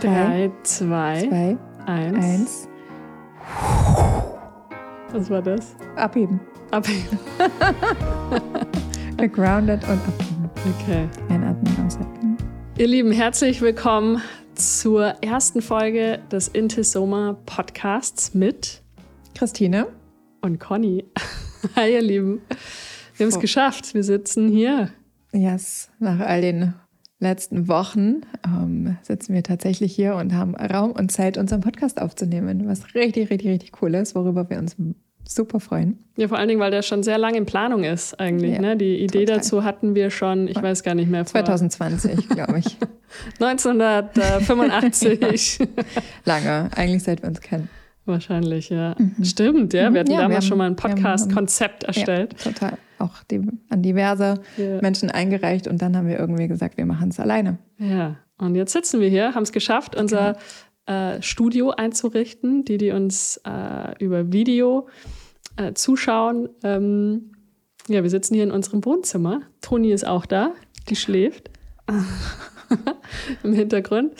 Drei, zwei, zwei, eins. eins. Was war das? Abheben. Abheben. Gegrounded und abheben. Okay. Einatmen, ausatmen. Ihr Lieben, herzlich willkommen zur ersten Folge des Intisoma Podcasts mit Christine. und Conny. Hi, ihr Lieben. Wir haben es geschafft. Wir sitzen hier. Yes, nach all den letzten Wochen ähm, sitzen wir tatsächlich hier und haben Raum und Zeit, unseren Podcast aufzunehmen, was richtig, richtig, richtig cool ist, worüber wir uns super freuen. Ja, vor allen Dingen, weil der schon sehr lange in Planung ist, eigentlich. Ja, ne? Die Idee total. dazu hatten wir schon, ich weiß gar nicht mehr, vor 2020, glaube ich. 1985. Lange, eigentlich seit wir uns kennen. Wahrscheinlich, ja. Stimmt, ja. Wir hatten Ja, wir damals haben- schon mal ein wir Podcast-Konzept erstellt. Ja, total. Auch die, an diverse Ja. Menschen eingereicht und dann haben wir irgendwie gesagt, wir machen es alleine. Ja, und jetzt sitzen wir hier, haben es geschafft, unser äh, Studio einzurichten, die, die uns äh, über Video äh, zuschauen. Ähm, ja, wir sitzen hier in unserem Wohnzimmer. Toni ist auch da, die schläft im Hintergrund.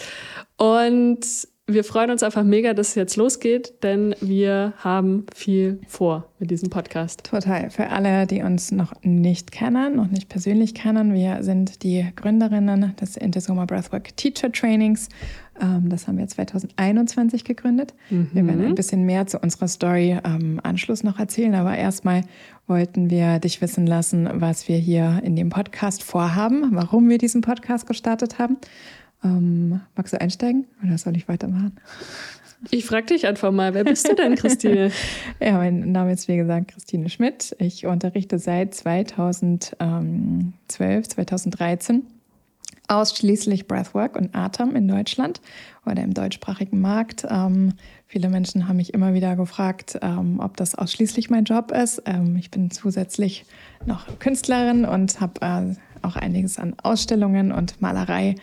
Und wir freuen uns einfach mega, dass es jetzt losgeht, denn wir haben viel vor mit diesem Podcast. Total. Für alle, die uns noch nicht kennen, noch nicht persönlich kennen, wir sind die Gründerinnen des Intesoma Breathwork Teacher Trainings. Ähm, das haben wir 2021 gegründet. Wir werden ein bisschen mehr zu unserer Story am Anschluss noch erzählen, aber erstmal wollten wir dich wissen lassen, was wir hier in dem Podcast vorhaben, warum wir diesen Podcast gestartet haben. Ähm, magst du einsteigen oder soll ich weitermachen? Ich frage dich einfach mal, wer bist du denn, Christine? Ja, mein Name ist wie gesagt Christine Schmidt. Ich unterrichte seit 2012, 2013 ausschließlich Breathwork und Atem in Deutschland oder im deutschsprachigen Markt. Ähm, viele Menschen haben mich immer wieder gefragt, ähm, ob das ausschließlich mein Job ist. Ähm, ich bin zusätzlich noch Künstlerin und habe äh, auch einiges an Ausstellungen und Malerei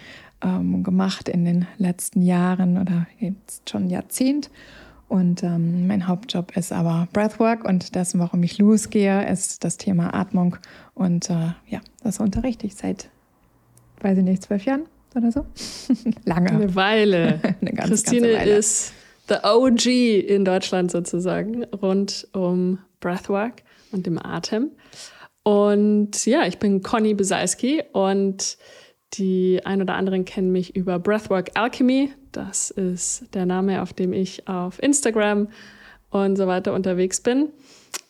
ähm, gemacht in den letzten Jahren oder jetzt schon Jahrzehnt. Und ähm, mein Hauptjob ist aber Breathwork und das, warum ich losgehe, ist das Thema Atmung. Und äh, ja, das unterrichte ich seit, weiß ich nicht, zwölf Jahren oder so. Lange. Eine Weile. Eine ganz, Christine ganze Weile. ist the OG in Deutschland sozusagen rund um Breathwork und dem Atem. Und ja, ich bin Conny Besalski und die ein oder anderen kennen mich über Breathwork Alchemy. Das ist der Name, auf dem ich auf Instagram und so weiter unterwegs bin.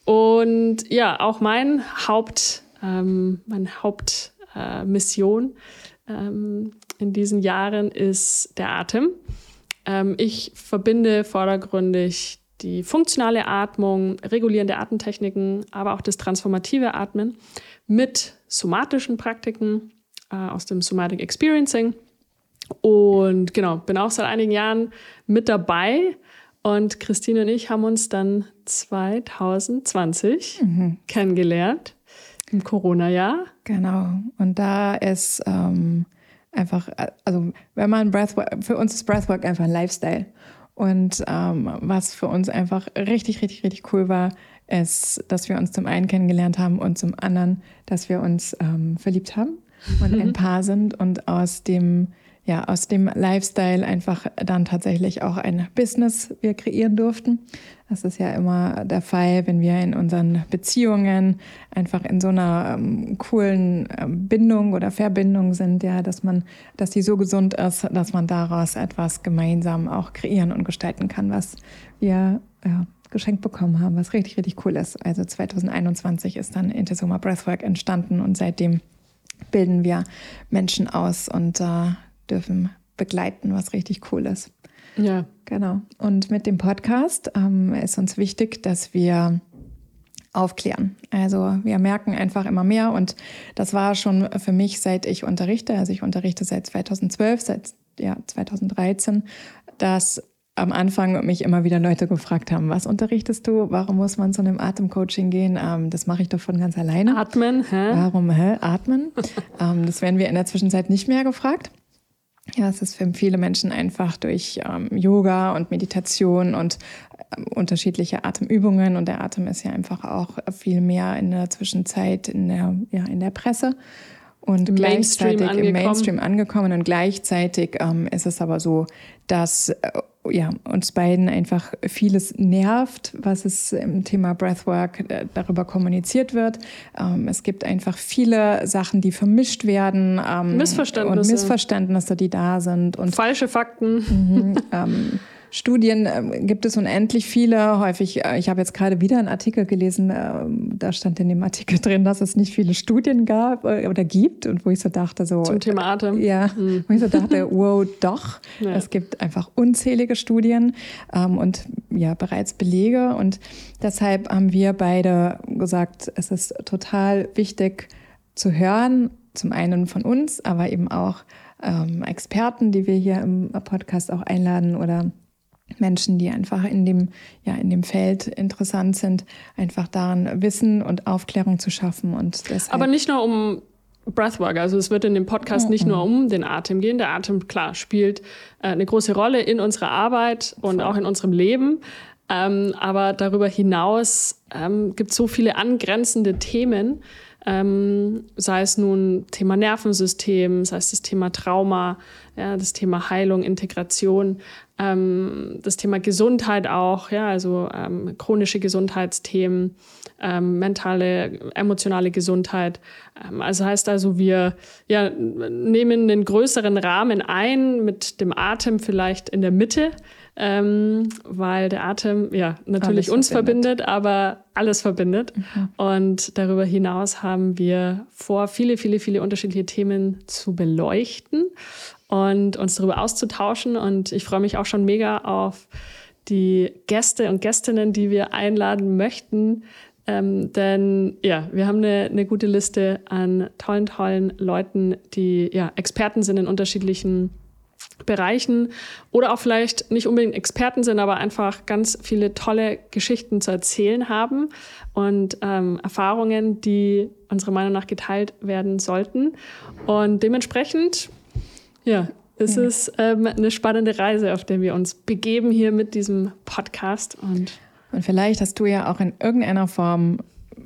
Und ja, auch mein Haupt, ähm, meine Hauptmission äh, ähm, in diesen Jahren ist der Atem. Ähm, ich verbinde vordergründig die funktionale Atmung, regulierende Atemtechniken, aber auch das transformative Atmen mit somatischen Praktiken äh, aus dem Somatic Experiencing. Und genau, bin auch seit einigen Jahren mit dabei. Und Christine und ich haben uns dann 2020 kennengelernt, im Corona-Jahr. Genau. Und da ist ähm, einfach, äh, also wenn man Breathwork, für uns ist Breathwork einfach ein Lifestyle. Und ähm, was für uns einfach richtig, richtig, richtig cool war, ist, dass wir uns zum einen kennengelernt haben und zum anderen, dass wir uns ähm, verliebt haben und ein Paar sind und aus dem, ja, aus dem Lifestyle einfach dann tatsächlich auch ein Business wir kreieren durften. Das ist ja immer der Fall, wenn wir in unseren Beziehungen einfach in so einer ähm, coolen ähm, Bindung oder Verbindung sind, ja, dass man, dass die so gesund ist, dass man daraus etwas gemeinsam auch kreieren und gestalten kann, was wir ja, geschenkt bekommen haben, was richtig, richtig cool ist. Also 2021 ist dann Intesoma Breathwork entstanden und seitdem bilden wir Menschen aus und äh, dürfen begleiten, was richtig cool ist. Ja, Genau. Und mit dem Podcast ähm, ist uns wichtig, dass wir aufklären. Also wir merken einfach immer mehr und das war schon für mich, seit ich unterrichte, also ich unterrichte seit 2012, seit ja, 2013, dass am Anfang mich immer wieder Leute gefragt haben, was unterrichtest du? Warum muss man zu einem Atemcoaching gehen? Ähm, das mache ich doch von ganz alleine. atmen, hä? Warum hä? atmen? ähm, das werden wir in der Zwischenzeit nicht mehr gefragt. Ja, es ist für viele Menschen einfach durch ähm, Yoga und Meditation und ähm, unterschiedliche Atemübungen und der Atem ist ja einfach auch viel mehr in der Zwischenzeit in der, ja, in der Presse. Und Im Mainstream gleichzeitig im angekommen. Mainstream angekommen und gleichzeitig ähm, ist es aber so, dass äh, ja, uns beiden einfach vieles nervt, was es im Thema Breathwork äh, darüber kommuniziert wird. Ähm, es gibt einfach viele Sachen, die vermischt werden ähm, Missverständnisse. und Missverständnisse, die da sind und Falsche Fakten. Mhm, ähm, Studien ähm, gibt es unendlich viele. Häufig, äh, ich habe jetzt gerade wieder einen Artikel gelesen, ähm, da stand in dem Artikel drin, dass es nicht viele Studien gab äh, oder gibt und wo ich so dachte, so. Zum Thema Atem. Ja, wo ich so dachte, wow, doch. Ja. Es gibt einfach unzählige Studien ähm, und ja, bereits Belege. Und deshalb haben wir beide gesagt, es ist total wichtig zu hören, zum einen von uns, aber eben auch ähm, Experten, die wir hier im Podcast auch einladen oder Menschen, die einfach in dem, ja, in dem Feld interessant sind, einfach daran Wissen und Aufklärung zu schaffen. Und deshalb, Aber nicht nur um Breathwork, also es wird in dem Podcast nicht nur um den Atem gehen. Der Atem, klar, spielt äh, eine große Rolle in unserer Arbeit und auch in unserem Leben. Ähm, aber darüber hinaus ähm, gibt es so viele angrenzende Themen, ähm, sei es nun Thema Nervensystem, sei es das Thema Trauma, ja, das Thema Heilung, Integration, ähm, das Thema Gesundheit auch, ja, also ähm, chronische Gesundheitsthemen, ähm, mentale, emotionale Gesundheit. Ähm, also heißt also, wir ja, nehmen einen größeren Rahmen ein mit dem Atem vielleicht in der Mitte, ähm, weil der Atem ja natürlich Alles uns verbindet. verbindet, aber alles verbindet. Und darüber hinaus haben wir vor, viele, viele, viele unterschiedliche Themen zu beleuchten und uns darüber auszutauschen. Und ich freue mich auch schon mega auf die Gäste und Gästinnen, die wir einladen möchten. Ähm, denn ja, wir haben eine, eine gute Liste an tollen, tollen Leuten, die ja Experten sind in unterschiedlichen Bereichen oder auch vielleicht nicht unbedingt Experten sind, aber einfach ganz viele tolle Geschichten zu erzählen haben und ähm, Erfahrungen, die unserer Meinung nach geteilt werden sollten. Und dementsprechend, ja, es ist ähm, eine spannende Reise, auf der wir uns begeben hier mit diesem Podcast. Und Und vielleicht hast du ja auch in irgendeiner Form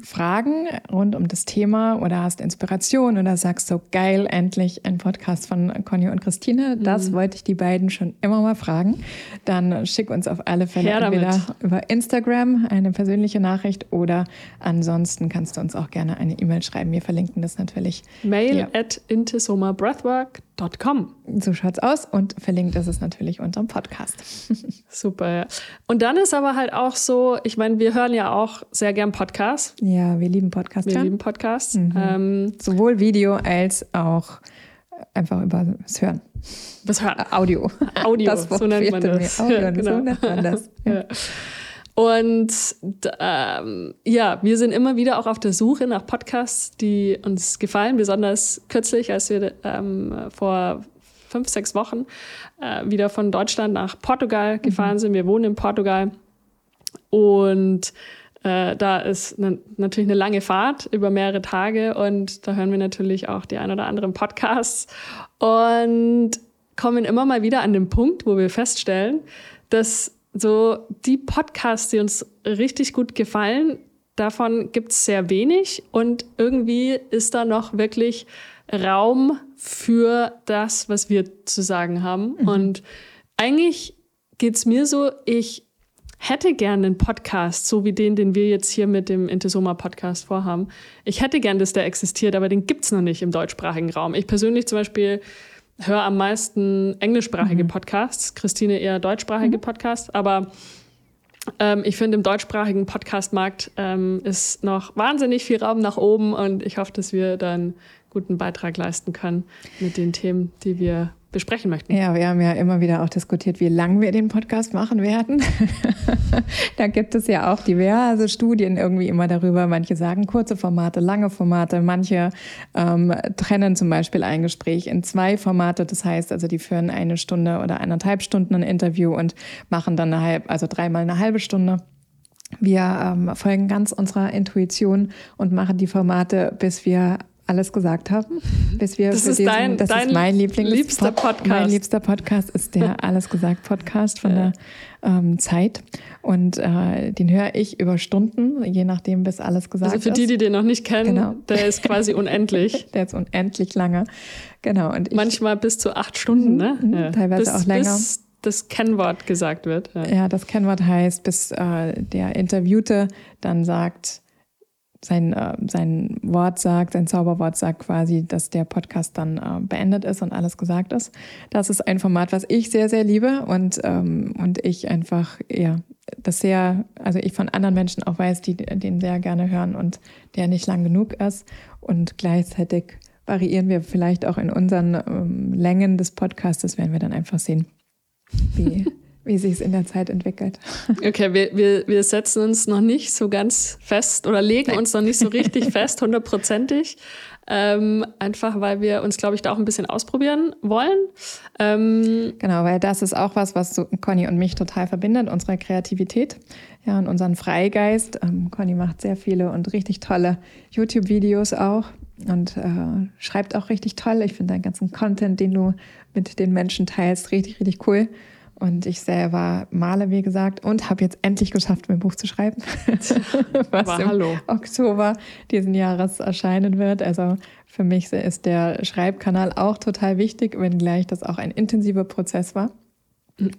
Fragen rund um das Thema oder hast Inspiration oder sagst so geil, endlich ein Podcast von Conny und Christine. Mhm. Das wollte ich die beiden schon immer mal fragen. Dann schick uns auf alle Fälle Her damit. entweder über Instagram eine persönliche Nachricht oder ansonsten kannst du uns auch gerne eine E-Mail schreiben. Wir verlinken das natürlich. mail Ja. at intesomabreathwork.com. So schaut's aus und verlinkt ist es natürlich unterm Podcast. Super, ja. Und dann ist aber halt auch so, ich meine, wir hören ja auch sehr gern Podcasts. Ja, wir lieben Podcast. Wir hören. lieben Podcasts. Mhm. Ähm, Sowohl Video als auch einfach über das Hören. was hören? Audio. Audio, Das Wort so nennt man das. Audio, Ja, genau. so nennt man das. Ja. Und ähm, ja, wir sind immer wieder auch auf der Suche nach Podcasts, die uns gefallen. Besonders kürzlich, als wir ähm, vor fünf, sechs Wochen äh, wieder von Deutschland nach Portugal gefahren sind. Wir wohnen in Portugal. Und äh, da ist ne, natürlich eine lange Fahrt über mehrere Tage und da hören wir natürlich auch die ein oder anderen Podcasts und kommen immer mal wieder an den Punkt, wo wir feststellen, dass so die Podcasts, die uns richtig gut gefallen, davon gibt es sehr wenig und irgendwie ist da noch wirklich Raum für das, was wir zu sagen haben. Und eigentlich geht es mir so, ich hätte gerne einen Podcast, so wie den, den wir jetzt hier mit dem Intesoma Podcast vorhaben. Ich hätte gern, dass der existiert, aber den gibt's noch nicht im deutschsprachigen Raum. Ich persönlich zum Beispiel höre am meisten englischsprachige Podcasts, Christine eher deutschsprachige Podcasts, aber ähm, ich finde, im deutschsprachigen Podcastmarkt ähm, ist noch wahnsinnig viel Raum nach oben und ich hoffe, dass wir dann guten Beitrag leisten können mit den Themen, die wir besprechen möchten. Ja, wir haben ja immer wieder auch diskutiert, wie lang wir den Podcast machen werden. da gibt es ja auch diverse Studien irgendwie immer darüber. Manche sagen kurze Formate, lange Formate. Manche ähm, trennen zum Beispiel ein Gespräch in zwei Formate. Das heißt also, die führen eine Stunde oder eineinhalb Stunden ein Interview und machen dann eine halbe, also dreimal eine halbe Stunde. Wir ähm, folgen ganz unserer Intuition und machen die Formate, bis wir alles gesagt haben, bis wir Das für ist diesen, dein- das dein ist mein Lieblings liebster Podcast. Mein liebster Podcast ist der Alles gesagt Podcast von der ähm, Zeit und äh, den höre ich über Stunden, je nachdem, bis alles gesagt Also für ist. die, die den noch nicht kennen, Genau. der ist quasi unendlich. der ist unendlich lange, genau. Und ich, Manchmal bis zu acht Stunden, ne? mhm, teilweise bis, auch länger. Bis das Kennwort gesagt wird. Ja. Ja, das Kennwort heißt, bis äh, der Interviewte dann sagt, sein, äh, sein Wort sagt, sein Zauberwort sagt quasi, dass der Podcast dann äh, beendet ist und alles gesagt ist. Das ist ein Format, was ich sehr, sehr liebe und, ähm, und ich einfach, ja, das sehr, also ich von anderen Menschen auch weiß, die den sehr gerne hören und der nicht lang genug ist. Und gleichzeitig variieren wir vielleicht auch in unseren ähm, Längen des Podcastes, werden wir dann einfach sehen, wie, wie sich es in der Zeit entwickelt. Okay, wir, wir, wir setzen uns noch nicht so ganz fest oder legen uns noch nicht so richtig fest, hundertprozentig. Ähm, einfach weil wir uns, glaube ich, da auch ein bisschen ausprobieren wollen. Ähm, Genau, weil das ist auch was, was so Conny und mich total verbindet, unsere Kreativität ja, und unseren Freigeist. Ähm, Conny macht sehr viele und richtig tolle YouTube-Videos auch und äh, schreibt auch richtig toll. Ich finde deinen ganzen Content, den du mit den Menschen teilst, richtig, richtig cool. Und ich selber male, wie gesagt, und habe jetzt endlich geschafft, mein Buch zu schreiben, was Aber im hallo. Oktober diesen Jahres erscheinen wird. Also für mich ist der Schreibkanal auch total wichtig, wenngleich das auch ein intensiver Prozess war,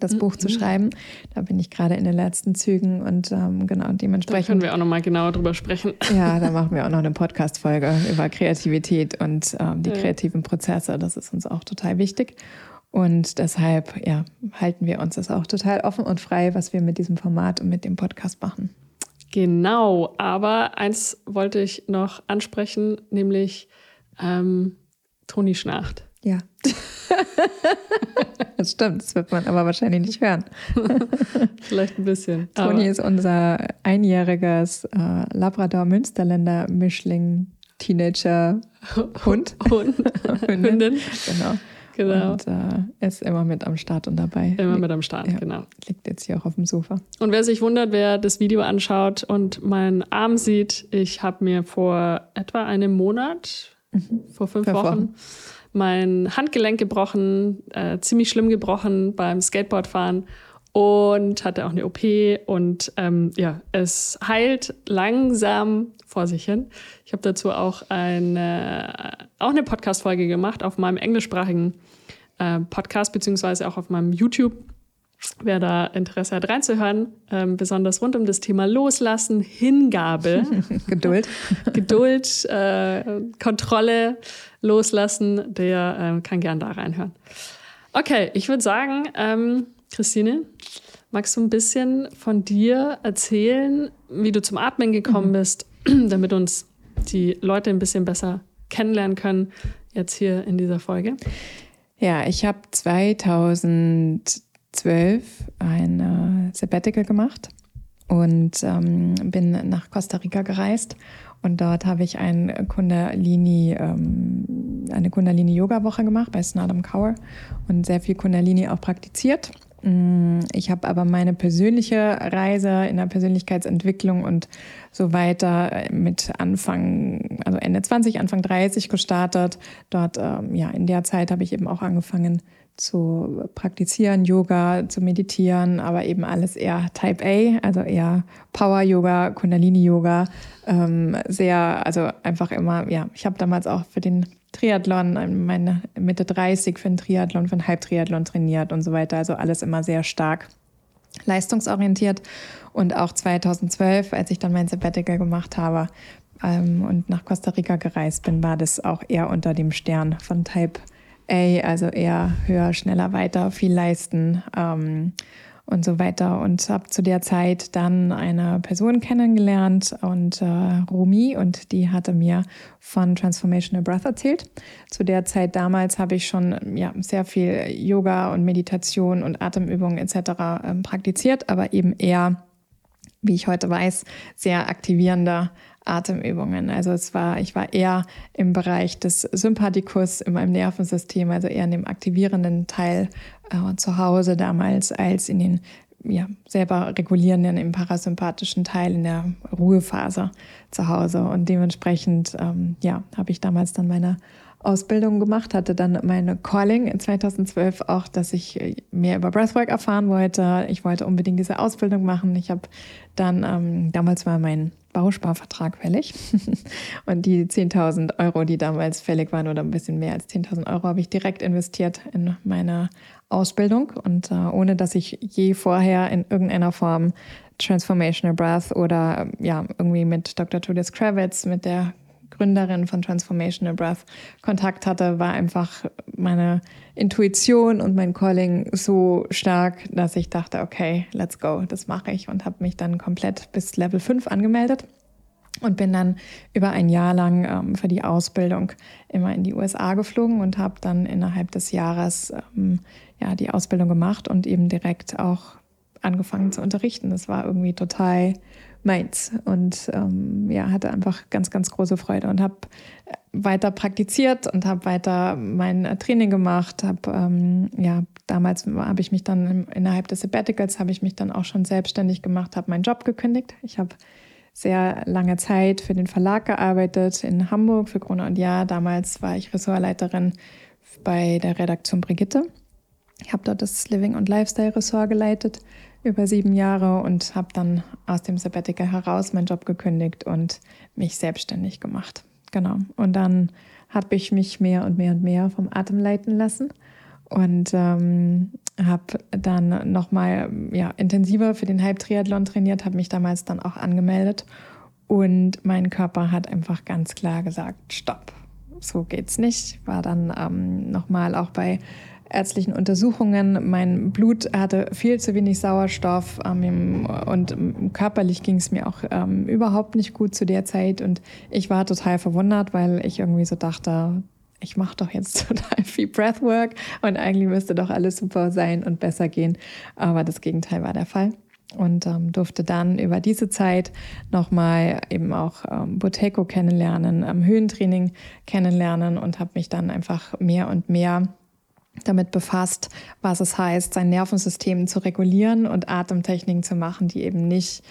das Buch zu schreiben. Da bin ich gerade in den letzten Zügen und ähm, genau da dementsprechend. können wir auch noch mal genauer drüber sprechen. Ja, da machen wir auch noch eine Podcast-Folge über Kreativität und ähm, die Ja. kreativen Prozesse. Das ist uns auch total wichtig. Und deshalb ja, halten wir uns das auch total offen und frei, was wir mit diesem Format und mit dem Podcast machen. Genau, aber eins wollte ich noch ansprechen, nämlich ähm, Toni schnarcht. Ja. das stimmt, das wird man aber wahrscheinlich nicht hören. Vielleicht ein bisschen. Toni ist unser einjähriges äh, Labrador-Münsterländer-Mischling-Teenager-Hund. Hund, Hündin, Genau. Genau. Und äh, ist immer mit am Start und dabei. Immer mit am Start, Ja. genau. Liegt jetzt hier auch auf dem Sofa. Und wer sich wundert, wer das Video anschaut und meinen Arm sieht, ich habe mir vor etwa einem Monat, vor fünf Fünf Wochen, Wochen. mein Handgelenk gebrochen, äh, ziemlich schlimm gebrochen beim Skateboardfahren und hatte auch eine OP und ähm, ja, es heilt langsam vor sich hin. Ich habe dazu auch eine, auch eine Podcast-Folge gemacht auf meinem englischsprachigen äh, Podcast, beziehungsweise auch auf meinem YouTube. Wer da Interesse hat, reinzuhören, ähm, besonders rund um das Thema Loslassen, Hingabe, Geduld. Geduld, äh, Kontrolle, Loslassen, der äh, kann gern da reinhören. Okay, ich würde sagen, ähm, Christine, magst du ein bisschen von dir erzählen, wie du zum Atmen gekommen bist, damit uns die Leute ein bisschen besser kennenlernen können, jetzt hier in dieser Folge? Ja, ich habe 2012 ein Sabbatical gemacht und ähm, bin nach Costa Rica gereist. Und dort habe ich ein Kundalini, ähm, eine Kundalini-Yoga-Woche gemacht bei Snadam Kaur und sehr viel Kundalini auch praktiziert. Mm, Ich habe aber meine persönliche Reise in der Persönlichkeitsentwicklung und so weiter mit Anfang, also Ende 20, Anfang 30 gestartet. Dort, ähm, ja, in der Zeit habe ich eben auch angefangen zu praktizieren, Yoga, zu meditieren, aber eben alles eher Type A, also eher Power Yoga, Kundalini Yoga, ähm, sehr, also einfach immer, ja, ich habe damals auch für den Triathlon, ähm, meine Mitte 30 für den Triathlon, für den Halbtriathlon trainiert und so weiter, also alles immer sehr stark leistungsorientiert. Und auch 2012, als ich dann mein Sabbatical gemacht habe ähm, und nach Costa Rica gereist bin, war das auch eher unter dem Stern von Type A, also eher höher, schneller, weiter, viel leisten ähm, und so weiter. Und habe zu der Zeit dann eine Person kennengelernt und äh, Rumi und die hatte mir von Transformational Breath erzählt. Zu der Zeit damals habe ich schon ja, sehr viel Yoga und Meditation und Atemübungen etc. Ähm, praktiziert, aber eben eher wie ich heute weiß, sehr aktivierende Atemübungen. Also es war, ich war eher im Bereich des Sympathikus in meinem Nervensystem, also eher in dem aktivierenden Teil äh, zu Hause damals, als in den ja, selber regulieren dann im parasympathischen Teil in der Ruhephase zu Hause. Und dementsprechend ähm, ja, habe ich damals dann meine Ausbildung gemacht, hatte dann meine Calling in 2012 auch, dass ich äh, mehr über Breathwork erfahren wollte. Ich wollte unbedingt diese Ausbildung machen. Ich habe dann, ähm, damals war mein Bausparvertrag fällig und die 10.000 Euro, die damals fällig waren oder ein bisschen mehr als 10.000 Euro, habe ich direkt investiert in meine Ausbildung und äh, ohne dass ich je vorher in irgendeiner Form Transformational Breath oder ja irgendwie mit Dr. Judith Kravitz, mit der Gründerin von Transformational Breath Kontakt hatte, war einfach meine Intuition und mein Calling so stark, dass ich dachte, okay, let's go, das mache ich und habe mich dann komplett bis Level 5 angemeldet und bin dann über ein Jahr lang ähm, für die Ausbildung immer in die USA geflogen und habe dann innerhalb des Jahres ähm, ja die Ausbildung gemacht und eben direkt auch angefangen zu unterrichten. Das war irgendwie total meins und ähm, ja, hatte einfach ganz, ganz große Freude und habe weiter praktiziert und habe weiter mein Training gemacht. Habe ähm, ja damals habe ich mich dann innerhalb des Sabbaticals habe ich mich dann auch schon selbstständig gemacht, habe meinen Job gekündigt. Ich habe sehr lange Zeit für den Verlag gearbeitet in Hamburg für Krone und Jahr. Damals war ich Ressortleiterin bei der Redaktion Brigitte. Ich habe dort das Living und Lifestyle Ressort geleitet über sieben Jahre und habe dann aus dem Sabbatical heraus meinen Job gekündigt und mich selbstständig gemacht. Genau. Und dann habe ich mich mehr und mehr und mehr vom Atem leiten lassen und ähm, habe dann nochmal ja, intensiver für den Halbtriathlon trainiert, habe mich damals dann auch angemeldet und mein Körper hat einfach ganz klar gesagt, stopp, so geht's nicht. War dann ähm, nochmal auch bei ärztlichen Untersuchungen. Mein Blut hatte viel zu wenig Sauerstoff ähm, und körperlich ging es mir auch ähm, überhaupt nicht gut zu der Zeit. Und ich war total verwundert, weil ich irgendwie so dachte, ich mache doch jetzt total viel Breathwork und eigentlich müsste doch alles super sein und besser gehen. Aber das Gegenteil war der Fall und ähm, durfte dann über diese Zeit nochmal eben auch ähm, Boteco kennenlernen, ähm, Höhentraining kennenlernen und habe mich dann einfach mehr und mehr damit befasst, was es heißt, sein Nervensystem zu regulieren und Atemtechniken zu machen, die eben nicht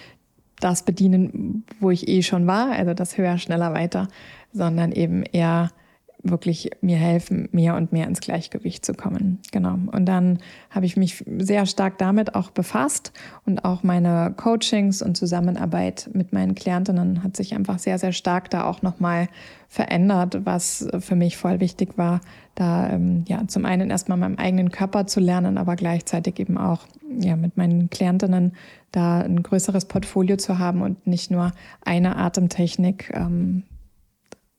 das bedienen, wo ich eh schon war, also das höher, schneller, weiter, sondern eben eher wirklich mir helfen, mehr und mehr ins Gleichgewicht zu kommen. Genau. Und dann habe ich mich sehr stark damit auch befasst und auch meine Coachings und Zusammenarbeit mit meinen Klientinnen hat sich einfach sehr, sehr stark da auch nochmal verändert, was für mich voll wichtig war, da ähm, ja zum einen erstmal meinem eigenen Körper zu lernen, aber gleichzeitig eben auch ja mit meinen Klientinnen da ein größeres Portfolio zu haben und nicht nur eine Atemtechnik ähm,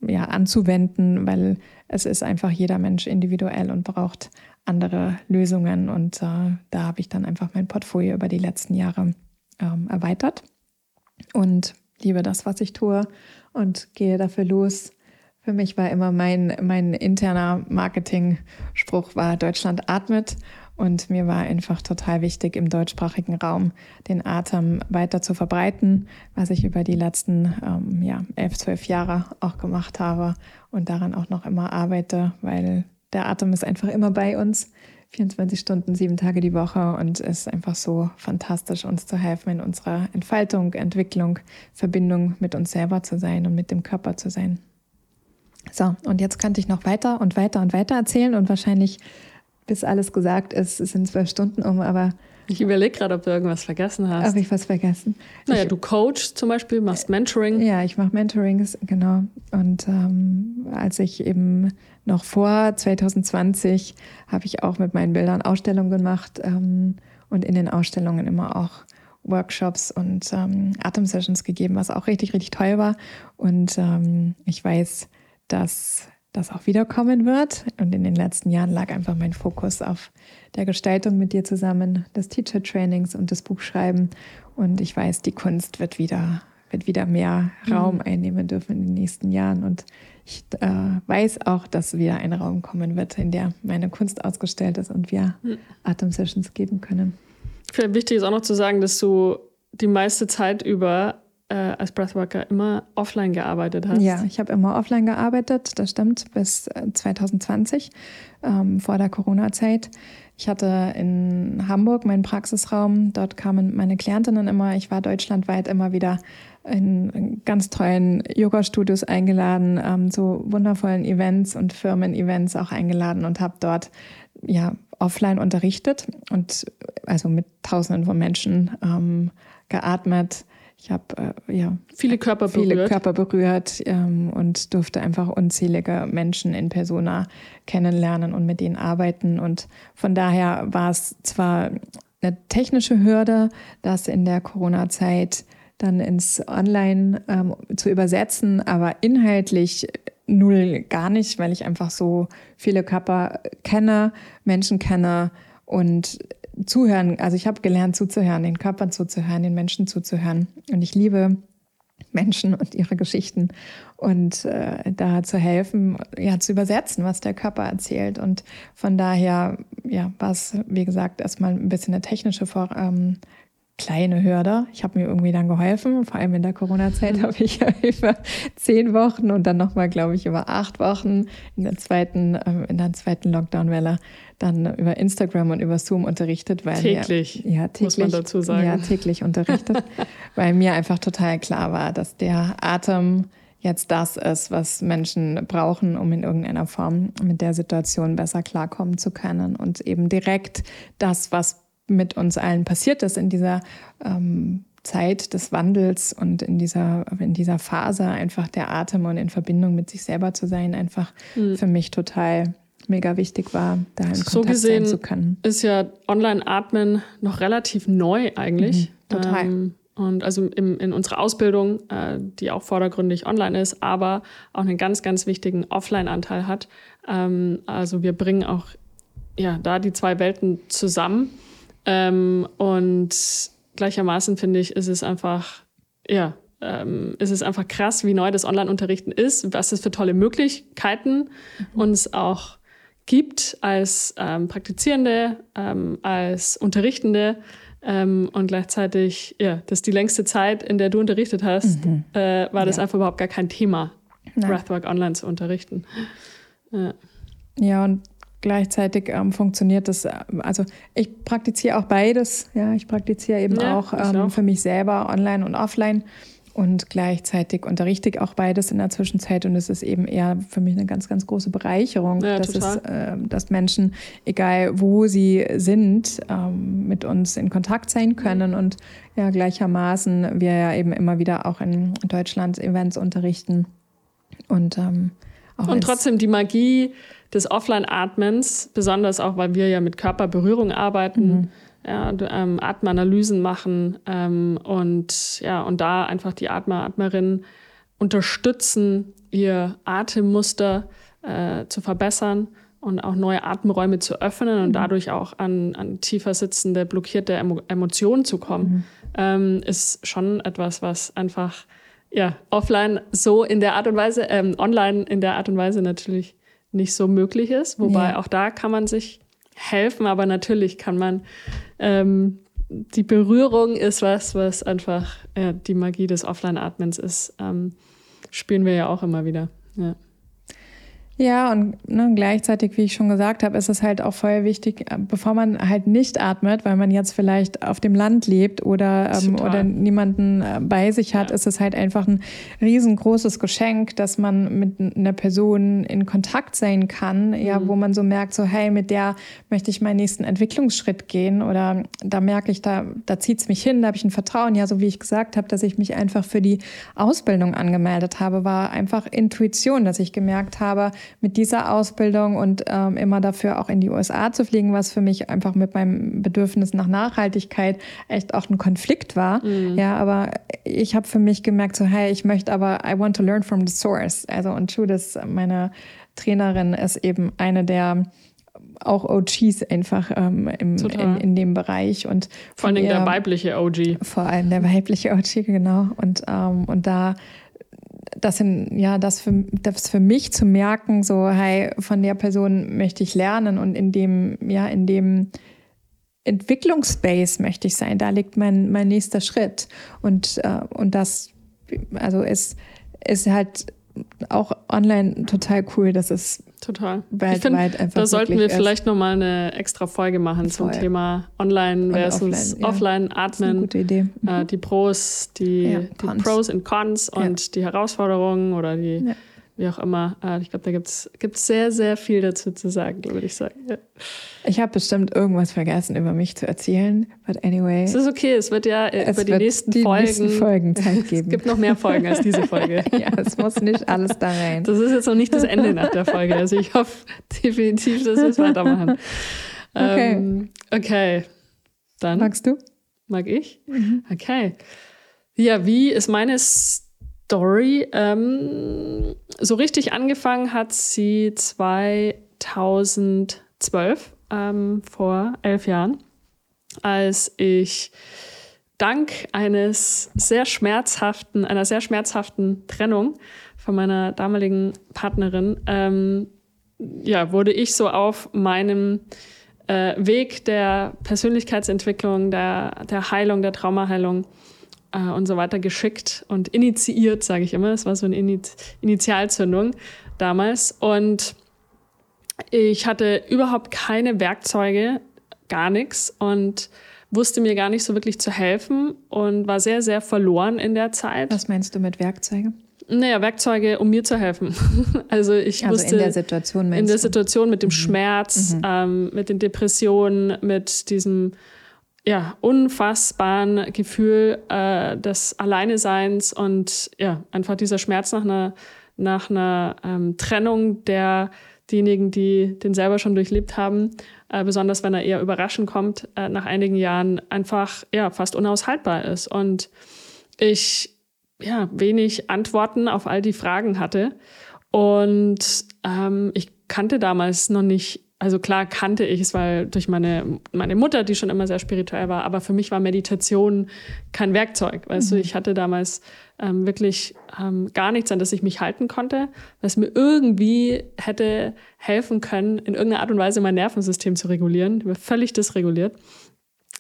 ja, anzuwenden, weil es ist einfach jeder Mensch individuell und braucht andere Lösungen. Und äh, da habe ich dann einfach mein Portfolio über die letzten Jahre ähm, erweitert und liebe das, was ich tue und gehe dafür los. Für mich war immer mein, mein interner Marketing-Spruch war Deutschland atmet und mir war einfach total wichtig, im deutschsprachigen Raum den Atem weiter zu verbreiten, was ich über die letzten ähm, ja, elf, zwölf Jahre auch gemacht habe und daran auch noch immer arbeite, weil der Atem ist einfach immer bei uns, 24 Stunden, sieben Tage die Woche und es ist einfach so fantastisch, uns zu helfen, in unserer Entfaltung, Entwicklung, Verbindung mit uns selber zu sein und mit dem Körper zu sein. So, und jetzt könnte ich noch weiter und weiter und weiter erzählen und wahrscheinlich bis alles gesagt ist, es sind zwölf Stunden um, aber. Ich überlege gerade, ob du irgendwas vergessen hast. Habe ich was vergessen? Naja, ich, du coachst zum Beispiel, machst Mentoring. Ja, ich mache Mentorings, genau. Und ähm, als ich eben noch vor 2020 habe ich auch mit meinen Bildern Ausstellungen gemacht ähm, und in den Ausstellungen immer auch Workshops und ähm, Atemsessions gegeben, was auch richtig, richtig toll war. Und ähm, ich weiß, dass das auch wiederkommen wird. Und in den letzten Jahren lag einfach mein Fokus auf der Gestaltung mit dir zusammen, des Teacher-Trainings und das Buchschreiben. Und ich weiß, die Kunst wird wieder, wird wieder mehr Raum mhm. einnehmen dürfen in den nächsten Jahren. Und ich äh, weiß auch, dass wieder ein Raum kommen wird, in der meine Kunst ausgestellt ist und wir mhm. Atemsessions geben können. Vielleicht wichtig ist auch noch zu sagen, dass du die meiste Zeit über äh, als Breathworker immer offline gearbeitet hast. Ja, ich habe immer offline gearbeitet, das stimmt, bis 2020, äh, ähm, vor der Corona-Zeit. Ich hatte in Hamburg meinen Praxisraum, dort kamen meine Klientinnen immer. Ich war deutschlandweit immer wieder in ganz tollen Yoga-Studios eingeladen, ähm, zu wundervollen Events und Firmen-Events auch eingeladen und habe dort ja offline unterrichtet und also mit Tausenden von Menschen ähm, geatmet. Ich habe äh, ja viele Körper viele berührt, Körper berührt ähm, und durfte einfach unzählige Menschen in Persona kennenlernen und mit denen arbeiten. Und von daher war es zwar eine technische Hürde, das in der Corona-Zeit dann ins Online ähm, zu übersetzen, aber inhaltlich null gar nicht, weil ich einfach so viele Körper kenne, Menschen kenne und zuhören. Also ich habe gelernt zuzuhören, den Körpern zuzuhören, den Menschen zuzuhören. Und ich liebe Menschen und ihre Geschichten und äh, da zu helfen, ja, zu übersetzen, was der Körper erzählt. Und von daher, ja, war es, wie gesagt, erstmal ein bisschen eine technische Vor ähm, kleine Hürde. Ich habe mir irgendwie dann geholfen. Vor allem in der Corona-Zeit mhm. habe ich ja über zehn Wochen und dann nochmal, glaube ich, über acht Wochen in der zweiten, äh, in der zweiten Lockdown-Welle dann über Instagram und über Zoom unterrichtet. Weil täglich, mir, ja, täglich, muss man dazu sagen. Ja, täglich unterrichtet, weil mir einfach total klar war, dass der Atem jetzt das ist, was Menschen brauchen, um in irgendeiner Form mit der Situation besser klarkommen zu können und eben direkt das, was mit uns allen passiert ist in dieser ähm, Zeit des Wandels und in dieser, in dieser Phase einfach der Atem und in Verbindung mit sich selber zu sein, einfach mhm. für mich total mega wichtig war, da in so Kontakt gesehen sein zu können. Ist ja Online-Atmen noch relativ neu eigentlich. Mhm, total. Ähm, und also im, in unserer Ausbildung, äh, die auch vordergründig online ist, aber auch einen ganz, ganz wichtigen Offline-Anteil hat. Ähm, also wir bringen auch ja, da die zwei Welten zusammen ähm, und gleichermaßen finde ich, ist es einfach, ja, ähm, ist es einfach krass, wie neu das Online-Unterrichten ist, was es für tolle Möglichkeiten mhm. uns auch gibt als ähm, Praktizierende, ähm, als Unterrichtende. Ähm, und gleichzeitig, ja, das ist die längste Zeit, in der du unterrichtet hast, mhm. äh, war das ja. einfach überhaupt gar kein Thema, Nein. Breathwork online zu unterrichten. Ja, ja und Gleichzeitig ähm, funktioniert das, äh, also ich praktiziere auch beides. Ja, ich praktiziere eben ja, auch, ähm, auch für mich selber online und offline und gleichzeitig unterrichte ich auch beides in der Zwischenzeit und es ist eben eher für mich eine ganz, ganz große Bereicherung, ja, dass, es, äh, dass Menschen, egal wo sie sind, ähm, mit uns in Kontakt sein können und ja gleichermaßen wir ja eben immer wieder auch in Deutschland Events unterrichten und ähm, auch und trotzdem die Magie des Offline-Atmens, besonders auch, weil wir ja mit Körperberührung arbeiten, mhm. ja, ähm, Atmanalysen machen ähm, und ja, und da einfach die Atmer, Atmerinnen unterstützen, ihr Atemmuster äh, zu verbessern und auch neue Atemräume zu öffnen und mhm. dadurch auch an, an tiefer sitzende, blockierte Emo Emotionen zu kommen, mhm. ähm, ist schon etwas, was einfach ja, offline so in der Art und Weise, ähm, online in der Art und Weise natürlich nicht so möglich ist. Wobei ja. auch da kann man sich helfen, aber natürlich kann man ähm, die Berührung ist was, was einfach ja, die Magie des Offline-Atmens ist. Ähm, spüren wir ja auch immer wieder. Ja. Ja, und ne, gleichzeitig, wie ich schon gesagt habe, ist es halt auch voll wichtig, äh, bevor man halt nicht atmet, weil man jetzt vielleicht auf dem Land lebt oder, ähm, oder niemanden äh, bei sich hat, ja. ist es halt einfach ein riesengroßes Geschenk, dass man mit einer Person in Kontakt sein kann, mhm. ja, wo man so merkt, so, hey, mit der möchte ich meinen nächsten Entwicklungsschritt gehen oder da merke ich, da, da zieht es mich hin, da habe ich ein Vertrauen. Ja, so wie ich gesagt habe, dass ich mich einfach für die Ausbildung angemeldet habe, war einfach Intuition, dass ich gemerkt habe, mit dieser Ausbildung und ähm, immer dafür auch in die USA zu fliegen, was für mich einfach mit meinem Bedürfnis nach Nachhaltigkeit echt auch ein Konflikt war. Mhm. Ja, aber ich habe für mich gemerkt, so hey, ich möchte aber, I want to learn from the source. Also und Judith, meine Trainerin, ist eben eine der auch OGs einfach ähm, im, in, in, dem Bereich und vor allem der weibliche OG. Vor allem der weibliche OG, genau. Und, ähm, und da das, in, ja, das, für, das für mich zu merken, so, hey, von der Person möchte ich lernen und in dem, ja, in dem Entwicklungsspace möchte ich sein, da liegt mein, mein nächster Schritt. Und, äh, und das also es ist halt auch online total cool, dass es Total. weltweit find, einfach Da sollten wir vielleicht nochmal eine extra Folge machen zum Voll. Thema Online versus offline, ja. Offline, ist eine Atmen. gute Idee. Äh, die Pros, die, Ja, die. Pros und Cons Ja. und die Herausforderungen oder die, Ja. Wie auch immer. Äh, ich glaube, da gibt es sehr, sehr viel dazu zu sagen, würde ich sagen. Ja. Ich habe bestimmt irgendwas vergessen über mich zu erzählen, but anyway, Es ist okay, es wird ja äh, es über die wird nächsten die Folgen. nächsten Folgen Zeit Es geben. gibt noch mehr Folgen als diese Folge. ja, es muss nicht alles da rein. Das ist jetzt noch nicht das Ende nach der Folge. Also ich hoffe definitiv, dass wir es weitermachen. Okay. Ähm, okay. Dann Magst du? mag ich. Okay. Ja, wie ist meine Story? Ähm, so richtig angefangen hat sie 2012, ähm, vor elf Jahren, als ich dank eines sehr schmerzhaften, einer sehr schmerzhaften Trennung von meiner damaligen Partnerin, ähm, ja, wurde ich so auf meinem äh, Weg der Persönlichkeitsentwicklung, der, der Heilung, der Traumaheilung äh, und so weiter geschickt und initiiert, sage ich immer. Es war so eine Ini- Initialzündung damals. Und ich hatte überhaupt keine Werkzeuge, gar nichts und wusste mir gar nicht so wirklich zu helfen und war sehr, sehr verloren in der Zeit. Was meinst du mit Werkzeuge? Naja, Werkzeuge, um mir zu helfen. also ich Also wusste in der Situation in der? Situation mit dem Schmerz, ähm, mit den Depressionen, mit diesem ja, unfassbaren Gefühl äh, des Alleineseins und ja, einfach dieser Schmerz nach einer, nach einer ähm, Trennung derjenigen, die den selber schon durchlebt haben, äh, besonders wenn er eher überraschend kommt, äh, nach einigen Jahren einfach ja, fast unaushaltbar ist. Und ich ja, wenig Antworten auf all die Fragen hatte. Und ähm, ich kannte damals noch nicht, also klar kannte ich es, weil durch meine, meine Mutter, die schon immer sehr spirituell war, aber für mich war Meditation kein Werkzeug. Weißt du, ich hatte damals ähm, wirklich ähm, gar nichts, an das ich mich halten konnte, was mir irgendwie hätte helfen können, in irgendeiner Art und Weise mein Nervensystem zu regulieren. Ich war völlig dysreguliert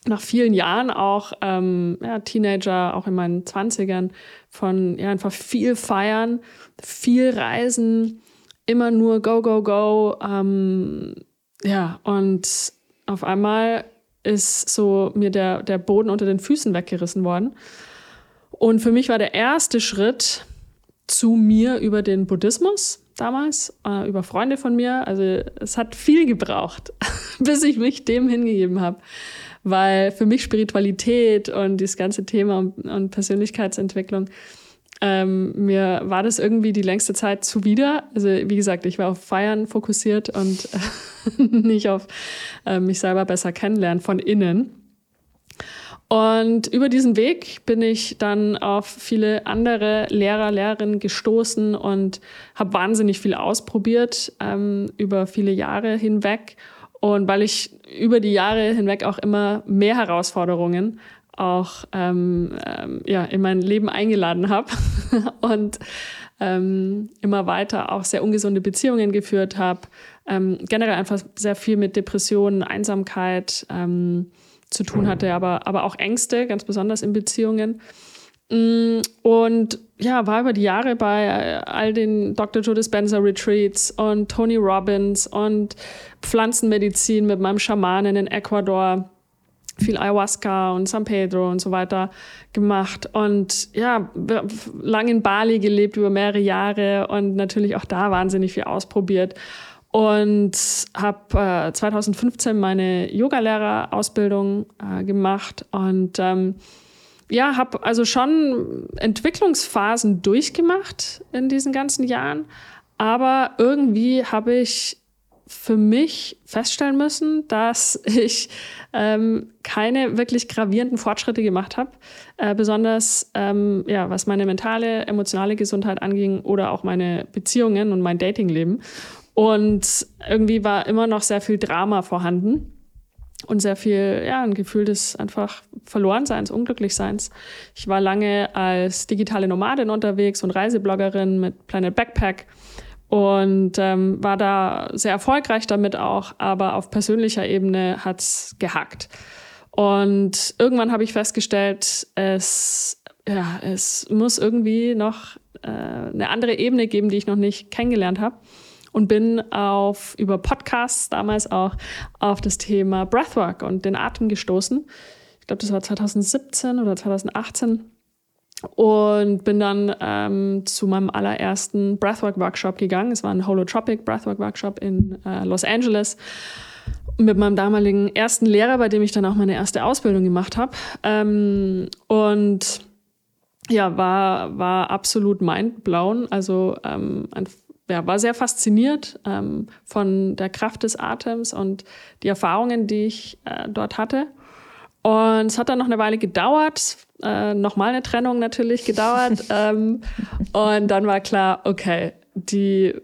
nach vielen Jahren auch ähm, ja, Teenager, auch in meinen Zwanzigern, von ja, einfach viel feiern, viel reisen, immer nur go, go, go. Ähm, ja, und auf einmal ist so mir der, der Boden unter den Füßen weggerissen worden. Und für mich war der erste Schritt zu mir über den Buddhismus damals, äh, über Freunde von mir. Also es hat viel gebraucht, bis ich mich dem hingegeben habe weil für mich Spiritualität und das ganze Thema und, und Persönlichkeitsentwicklung, ähm, mir war das irgendwie die längste Zeit zuwider. Also wie gesagt, ich war auf Feiern fokussiert und äh, nicht auf äh, mich selber besser kennenlernen von innen. Und über diesen Weg bin ich dann auf viele andere Lehrer, Lehrerinnen gestoßen und habe wahnsinnig viel ausprobiert ähm, über viele Jahre hinweg. Und weil ich über die Jahre hinweg auch immer mehr Herausforderungen auch ähm, ähm, ja, in mein Leben eingeladen habe und ähm, immer weiter auch sehr ungesunde Beziehungen geführt habe, ähm, generell einfach sehr viel mit Depressionen, Einsamkeit ähm, zu tun hatte, aber, aber auch Ängste, ganz besonders in Beziehungen. Mm, Und ja, war über die Jahre bei äh, all den Dr. Joe Dispenza Retreats und Tony Robbins und Pflanzenmedizin mit meinem Schamanen in Ecuador, viel Ayahuasca und San Pedro und so weiter gemacht. Und ja, lang in Bali gelebt über mehrere Jahre und natürlich auch da wahnsinnig viel ausprobiert. Und habe äh, 2015 meine Yogalehrerausbildung äh, gemacht. Und ähm, ja, habe also schon Entwicklungsphasen durchgemacht in diesen ganzen Jahren, aber irgendwie habe ich für mich feststellen müssen, dass ich ähm, keine wirklich gravierenden Fortschritte gemacht habe, äh, besonders ähm, ja, was meine mentale, emotionale Gesundheit anging oder auch meine Beziehungen und mein Datingleben. Und irgendwie war immer noch sehr viel Drama vorhanden und sehr viel, ja, ein Gefühl des einfach Verlorenseins, Unglücklichseins. Ich war lange als digitale Nomadin unterwegs und Reisebloggerin mit Planet Backpack und ähm, war da sehr erfolgreich damit auch, aber auf persönlicher Ebene hat's gehackt. Und irgendwann habe ich festgestellt, es ja, es muss irgendwie noch äh, eine andere Ebene geben, die ich noch nicht kennengelernt habe. Und bin auf über Podcasts damals auch auf das Thema Breathwork und den Atem gestoßen. Ich glaube, das war 2017 oder 2018 und bin dann ähm, zu meinem allerersten Breathwork-Workshop gegangen. Es war ein Holotropic Breathwork-Workshop in äh, Los Angeles mit meinem damaligen ersten Lehrer, bei dem ich dann auch meine erste Ausbildung gemacht habe. Ähm, und ja, war, war absolut mindblown. Also ähm, ein, ja, war sehr fasziniert ähm, von der Kraft des Atems und die Erfahrungen, die ich äh, dort hatte. Und es hat dann noch eine Weile gedauert, äh, nochmal eine Trennung natürlich gedauert. ähm, und dann war klar, okay, die,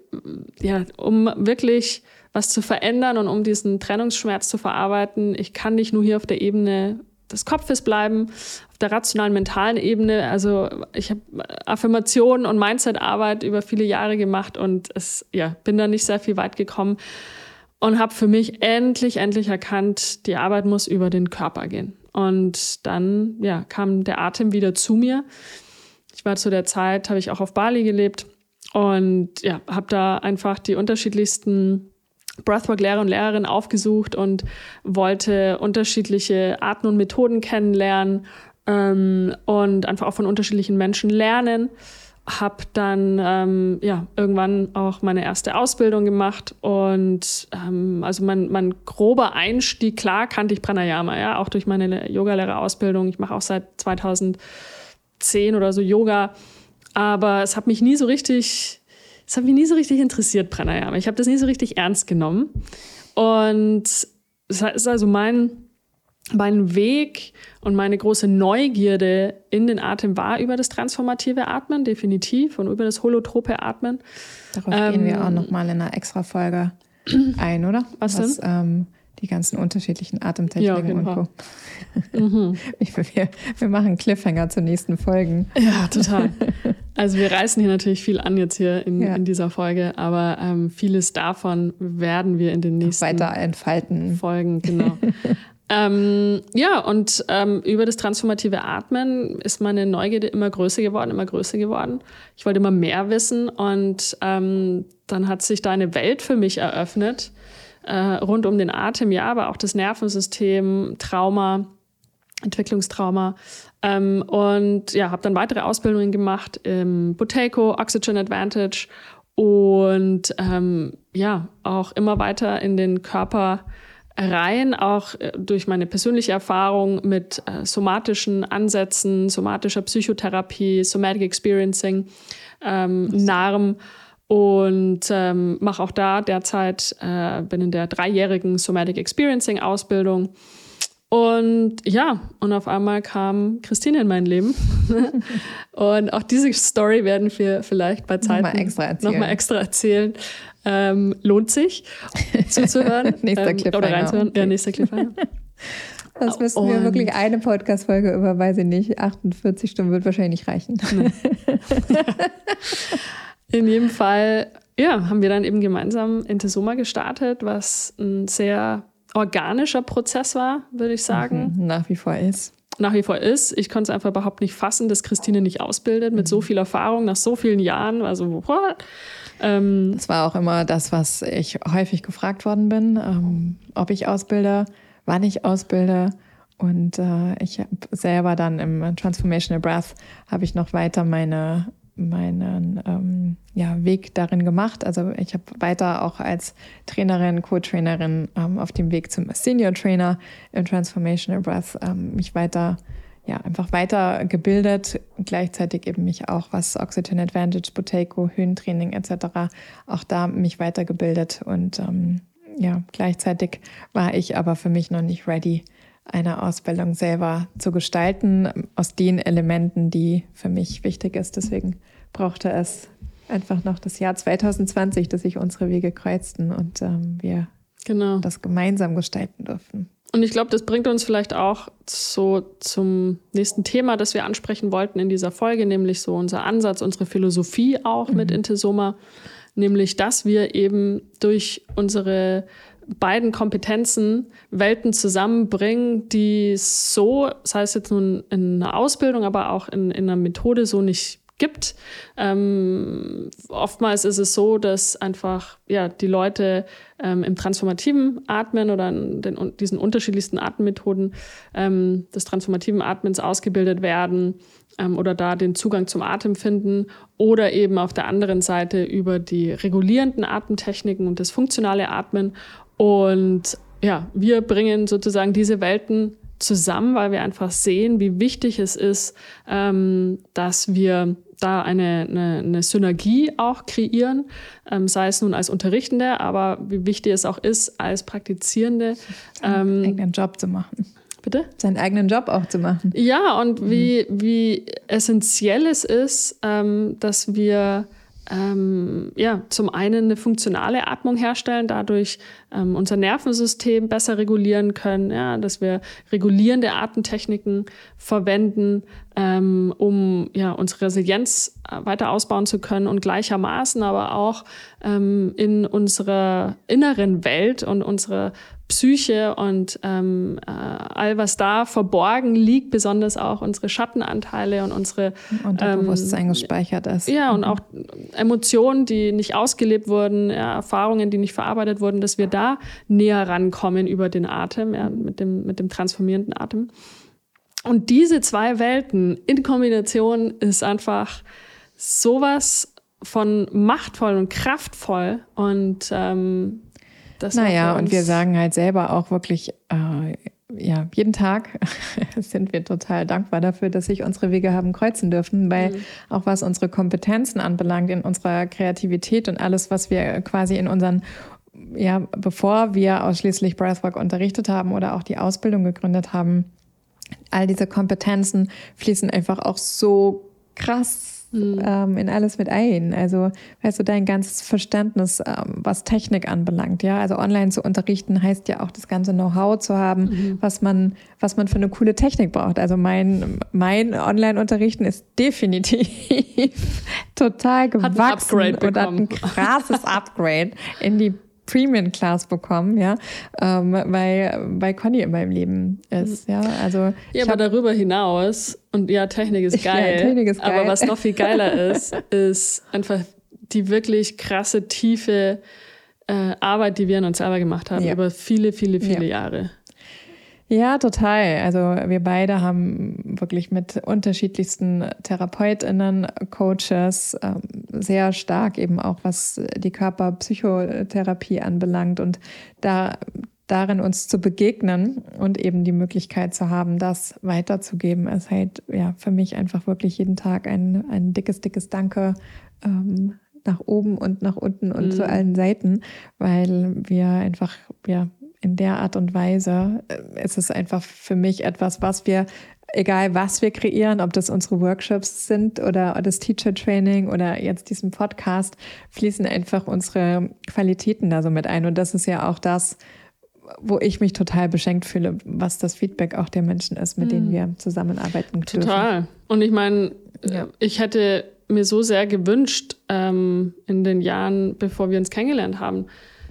ja, um wirklich was zu verändern und um diesen Trennungsschmerz zu verarbeiten, ich kann nicht nur hier auf der Ebene des Kopfes bleiben, auf der rationalen, mentalen Ebene. Also ich habe Affirmationen und Mindset-Arbeit über viele Jahre gemacht und es, ja, bin da nicht sehr viel weit gekommen und habe für mich endlich, endlich erkannt, die Arbeit muss über den Körper gehen. Und dann ja, kam der Atem wieder zu mir. Ich war zu der Zeit, habe ich auch auf Bali gelebt und ja, habe da einfach die unterschiedlichsten Breathwork-Lehrer und Lehrerinnen aufgesucht und wollte unterschiedliche Arten und Methoden kennenlernen ähm, und einfach auch von unterschiedlichen Menschen lernen. Hab dann ähm, ja irgendwann auch meine erste Ausbildung gemacht und ähm, also mein, mein grober Einstieg, klar kannte ich Pranayama, ja, auch durch meine Yogalehrerausbildung. Ich mache auch seit 2010 oder so Yoga, aber es hat mich nie so richtig das hat mich nie so richtig interessiert, Pranayama. Ich habe das nie so richtig ernst genommen. Und es ist also mein, mein Weg und meine große Neugierde in den Atem war über das transformative Atmen, definitiv, und über das holotrope Atmen. Darauf ähm, gehen wir auch nochmal in einer extra Folge ein, oder? Was, was denn? Ähm, die ganzen unterschiedlichen Atemtechniken ja, und Co. Mhm. wir, wir machen Cliffhanger zu nächsten Folgen. Ja, total. Also wir reißen hier natürlich viel an jetzt hier in, ja. in dieser Folge, aber ähm, vieles davon werden wir in den nächsten weiter entfalten Folgen, genau. ähm, ja, und ähm, über das transformative Atmen ist meine Neugierde immer größer geworden, immer größer geworden. Ich wollte immer mehr wissen und ähm, dann hat sich da eine Welt für mich eröffnet, äh, rund um den Atem, ja, aber auch das Nervensystem, Trauma, Entwicklungstrauma. Ähm, und ja, habe dann weitere Ausbildungen gemacht im Buteco, Oxygen Advantage und ähm, ja, auch immer weiter in den Körper rein, auch äh, durch meine persönliche Erfahrung mit äh, somatischen Ansätzen, somatischer Psychotherapie, Somatic Experiencing, ähm, NARM und ähm, mache auch da derzeit, äh, bin in der dreijährigen Somatic Experiencing Ausbildung. Und ja, und auf einmal kam Christine in mein Leben. und auch diese Story werden wir vielleicht bei Zeiten nochmal extra erzählen. Noch mal extra erzählen. Ähm, lohnt sich zuzuhören. nächster ähm, Cliffhanger. Oder reinzuhören. Okay. Ja, nächster Cliffhanger. Das müssen wir wirklich eine Podcast-Folge über, weiß ich nicht, 48 Stunden wird wahrscheinlich nicht reichen. In jedem Fall, ja, haben wir dann eben gemeinsam Intesoma gestartet, was ein sehr organischer Prozess war, würde ich sagen. Mhm, nach wie vor ist. Nach wie vor ist. Ich konnte es einfach überhaupt nicht fassen, dass Christine nicht ausbildet mit so mhm. viel Erfahrung nach so vielen Jahren. Also, what? Ähm, das war auch immer das, was ich häufig gefragt worden bin, ähm, ob ich ausbilde, wann ich ausbilde. Und äh, ich habe selber dann im Transformational Breath habe ich noch weiter meine meinen ähm, ja, Weg darin gemacht. Also ich habe weiter auch als Trainerin, Co-Trainerin ähm, auf dem Weg zum Senior Trainer im Transformational Breath ähm, mich weiter, ja, einfach weiter gebildet, gleichzeitig eben mich auch, was Oxygen Advantage, Boteco, Höhentraining etc., auch da mich weitergebildet und ähm, ja, gleichzeitig war ich aber für mich noch nicht ready, eine Ausbildung selber zu gestalten, aus den Elementen, die für mich wichtig ist. Deswegen brauchte es einfach noch das Jahr 2020, dass sich unsere Wege kreuzten und ähm, wir genau. das gemeinsam gestalten durften. Und ich glaube, das bringt uns vielleicht auch so zum nächsten Thema, das wir ansprechen wollten in dieser Folge, nämlich so unser Ansatz, unsere Philosophie auch mhm. mit Intesoma, nämlich dass wir eben durch unsere beiden Kompetenzen Welten zusammenbringen, die so, das heißt jetzt nun in einer Ausbildung, aber auch in, in einer Methode so nicht gibt. Ähm, oftmals ist es so, dass einfach ja, die Leute ähm, im transformativen Atmen oder in den, diesen unterschiedlichsten Atemmethoden ähm, des transformativen Atmens ausgebildet werden ähm, oder da den Zugang zum Atem finden oder eben auf der anderen Seite über die regulierenden Atemtechniken und das funktionale Atmen. Und ja, wir bringen sozusagen diese Welten zusammen, weil wir einfach sehen, wie wichtig es ist, ähm, dass wir da eine, eine, eine Synergie auch kreieren, ähm, sei es nun als Unterrichtende, aber wie wichtig es auch ist, als Praktizierende. Ähm, eigenen Job zu machen. Bitte? Seinen eigenen Job auch zu machen. Ja, und mhm. wie, wie essentiell es ist, ähm, dass wir ähm, ja, zum einen eine funktionale Atmung herstellen, dadurch ähm, unser Nervensystem besser regulieren können, ja, dass wir regulierende Atemtechniken verwenden, ähm, um ja, unsere Resilienz äh, weiter ausbauen zu können und gleichermaßen aber auch ähm, in unserer inneren Welt und unserer Psyche und ähm, äh, all was da verborgen liegt, besonders auch unsere Schattenanteile und unsere Unterbewusstsein ähm, gespeichert ist. Ja, und auch Emotionen, die nicht ausgelebt wurden, ja, Erfahrungen, die nicht verarbeitet wurden, dass wir da näher rankommen über den Atem, ja, mit, dem, mit dem transformierenden Atem. Und diese zwei Welten in Kombination ist einfach sowas von machtvoll und kraftvoll und ähm, das naja, und wir sagen halt selber auch wirklich, äh, ja, jeden Tag sind wir total dankbar dafür, dass sich unsere Wege haben kreuzen dürfen, weil mhm. auch was unsere Kompetenzen anbelangt, in unserer Kreativität und alles, was wir quasi in unseren ja, bevor wir ausschließlich Breathwork unterrichtet haben oder auch die Ausbildung gegründet haben, all diese Kompetenzen fließen einfach auch so krass mhm. ähm, in alles mit ein. Also, weißt du, dein ganzes Verständnis, ähm, was Technik anbelangt, ja. Also online zu unterrichten heißt ja auch das ganze Know-how zu haben, mhm. was man, was man für eine coole Technik braucht. Also mein, mein Online-Unterrichten ist definitiv total gewachsen hat und hat ein krasses Upgrade in die Premium Class bekommen, ja, ähm, weil, weil Conny in meinem Leben ist, ja, also. Ja, aber darüber hinaus, und ja, Technik ist geil, ja, Technik ist geil. aber was noch viel geiler ist, ist einfach die wirklich krasse, tiefe äh, Arbeit, die wir an uns selber gemacht haben, ja. über viele, viele, viele ja. Jahre. Ja, total. Also wir beide haben wirklich mit unterschiedlichsten TherapeutInnen, Coaches ähm, sehr stark eben auch, was die Körperpsychotherapie anbelangt und da darin uns zu begegnen und eben die Möglichkeit zu haben, das weiterzugeben, ist halt ja für mich einfach wirklich jeden Tag ein, ein dickes, dickes Danke ähm, nach oben und nach unten und mhm. zu allen Seiten, weil wir einfach ja in der Art und Weise äh, ist es einfach für mich etwas, was wir, egal was wir kreieren, ob das unsere Workshops sind oder das Teacher Training oder jetzt diesen Podcast, fließen einfach unsere Qualitäten da so mit ein. Und das ist ja auch das, wo ich mich total beschenkt fühle, was das Feedback auch der Menschen ist, mit denen hm. wir zusammenarbeiten dürfen. Total. Und ich meine, ja. ich hätte mir so sehr gewünscht ähm, in den Jahren, bevor wir uns kennengelernt haben,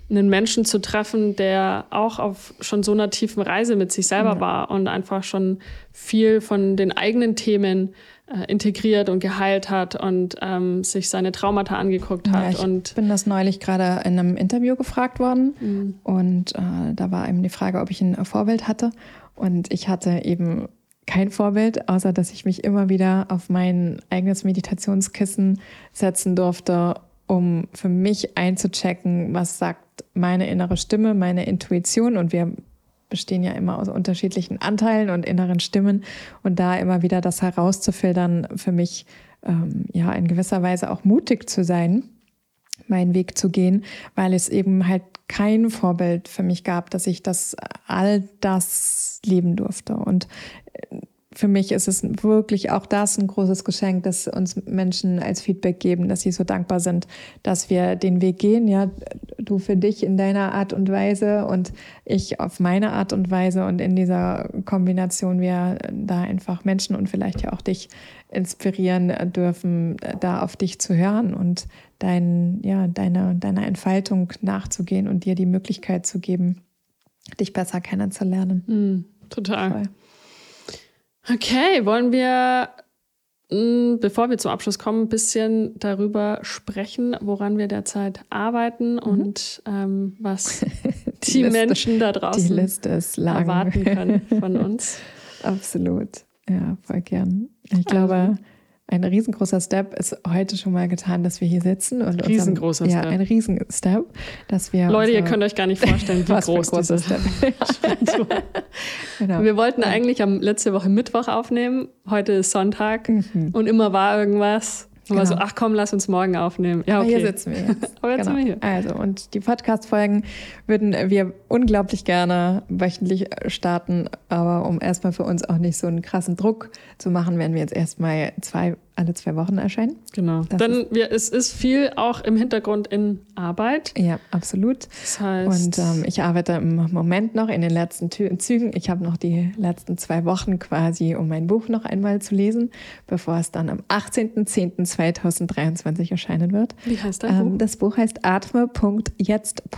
einen Menschen zu treffen, der auch auf schon so einer tiefen Reise mit sich selber war und einfach schon viel von den eigenen Themen äh, integriert und geheilt hat und ähm, sich seine Traumata angeguckt hat. Ja, ich und bin das neulich gerade in einem Interview gefragt worden mhm. und äh, da war eben die Frage, ob ich ein Vorbild hatte und ich hatte eben kein Vorbild, außer dass ich mich immer wieder auf mein eigenes Meditationskissen setzen durfte um für mich einzuchecken, was sagt meine innere Stimme, meine Intuition. Und wir bestehen ja immer aus unterschiedlichen Anteilen und inneren Stimmen. Und da immer wieder das herauszufiltern, für mich ähm, ja in gewisser Weise auch mutig zu sein, meinen Weg zu gehen, weil es eben halt kein Vorbild für mich gab, dass ich das all das leben durfte. Und äh, für mich ist es wirklich auch das ein großes Geschenk, dass uns Menschen als Feedback geben, dass sie so dankbar sind, dass wir den Weg gehen. Ja, du für dich in deiner Art und Weise und ich auf meine Art und Weise und in dieser Kombination wir da einfach Menschen und vielleicht ja auch dich inspirieren dürfen, da auf dich zu hören und dein, ja, deine, deiner Entfaltung nachzugehen und dir die Möglichkeit zu geben, dich besser kennenzulernen. Mm, total. Voll. Okay, wollen wir, mm, bevor wir zum Abschluss kommen, ein bisschen darüber sprechen, woran wir derzeit arbeiten mhm. und ähm, was die, die Menschen da draußen erwarten können von uns. Absolut. Ja, voll gern. Ich glaube, also ein riesengroßer Step ist heute schon mal getan, dass wir hier sitzen. Und riesengroßer unserem, Step. Ja, ein Riesenstep, dass wir. Leute, ihr könnt euch gar nicht vorstellen, wie groß großer Step. genau. Wir wollten eigentlich am letzte Woche Mittwoch aufnehmen. Heute ist Sonntag mhm. und immer war irgendwas. Und genau. so, ach komm, lass uns morgen aufnehmen. Ja, okay. Aber hier sitzen wir jetzt. Aber jetzt genau. sind wir hier. Also, und die Podcast-Folgen würden wir unglaublich gerne wöchentlich starten. Aber um erstmal für uns auch nicht so einen krassen Druck zu machen, werden wir jetzt erstmal zwei alle zwei Wochen erscheinen. Genau. Das Denn wir, es ist viel auch im Hintergrund in Arbeit. Ja, absolut. Das heißt, und ähm, ich arbeite im Moment noch in den letzten Zügen. Ich habe noch die letzten zwei Wochen quasi, um mein Buch noch einmal zu lesen, bevor es dann am 18.10.2023 erscheinen wird. Wie heißt dein ähm, Buch? Das Buch heißt Atme.jetzt.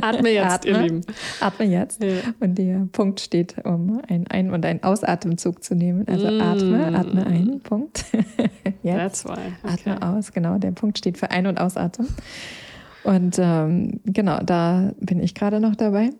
Atme jetzt, Atme, ihr Lieben. Atme jetzt. Ja. Und der Punkt steht, um einen Ein- und einen Ausatemzug zu nehmen. Also mm. atme, atme ein, Punkt. Jetzt. That's why. Okay. Atme aus, genau. Der Punkt steht für Ein- und Ausatmen. Und ähm, genau, da bin ich gerade noch dabei.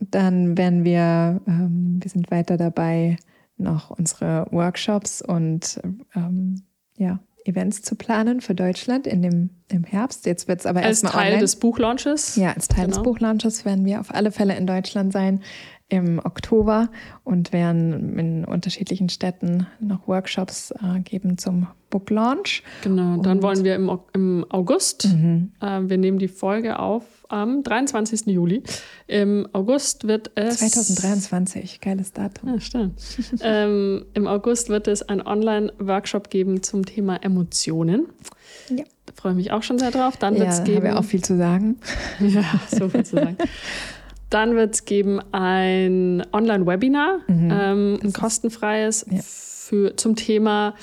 Dann werden wir, ähm, wir sind weiter dabei, noch unsere Workshops und ähm, ja, Events zu planen für Deutschland in dem, im Herbst. Jetzt wird es aber erstmal Als Teil online. des Buchlaunches? Ja, als Teil genau. des Buchlaunches werden wir auf alle Fälle in Deutschland sein im Oktober und werden in unterschiedlichen Städten noch Workshops äh, geben zum Book Launch. Genau, dann und wollen wir im, im August, mhm. äh, wir nehmen die Folge auf am 23. Juli. Im August wird es. 2023, geiles Datum. Ja, stimmt. ähm, Im August wird es einen Online-Workshop geben zum Thema Emotionen. Ja. Da freue ich mich auch schon sehr drauf. Dann wird es ja, geben. Habe auch viel zu sagen. ja, so viel zu sagen. Dann wird es geben ein Online-Webinar, mhm. ähm, ein kostenfreies ja. für, zum Thema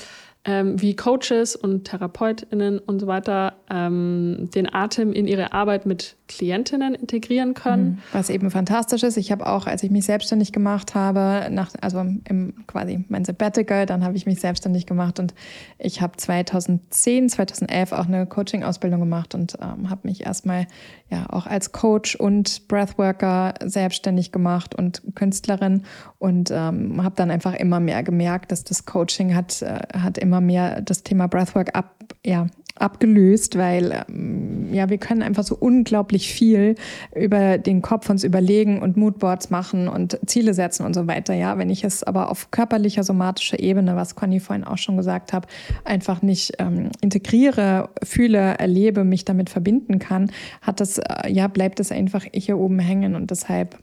ähm, wie Coaches und TherapeutInnen und so weiter ähm, den Atem in ihre Arbeit mit Klientinnen integrieren können. Mhm. Was eben fantastisch ist. Ich habe auch, als ich mich selbstständig gemacht habe, nach, also im quasi mein Sabbatical, dann habe ich mich selbstständig gemacht und ich habe 2010, 2011 auch eine Coaching-Ausbildung gemacht und ähm, habe mich erstmal ja auch als Coach und Breathworker selbstständig gemacht und Künstlerin und ähm, habe dann einfach immer mehr gemerkt, dass das Coaching hat, äh, hat immer mehr das Thema Breathwork ab, ja, abgelöst, weil ähm, ja, wir können einfach so unglaublich viel über den Kopf uns überlegen und Moodboards machen und Ziele setzen und so weiter. Ja, wenn ich es aber auf körperlicher, somatischer Ebene, was Conny vorhin auch schon gesagt hat, einfach nicht ähm, integriere, fühle, erlebe, mich damit verbinden kann, hat das, äh, ja, bleibt es einfach hier oben hängen und deshalb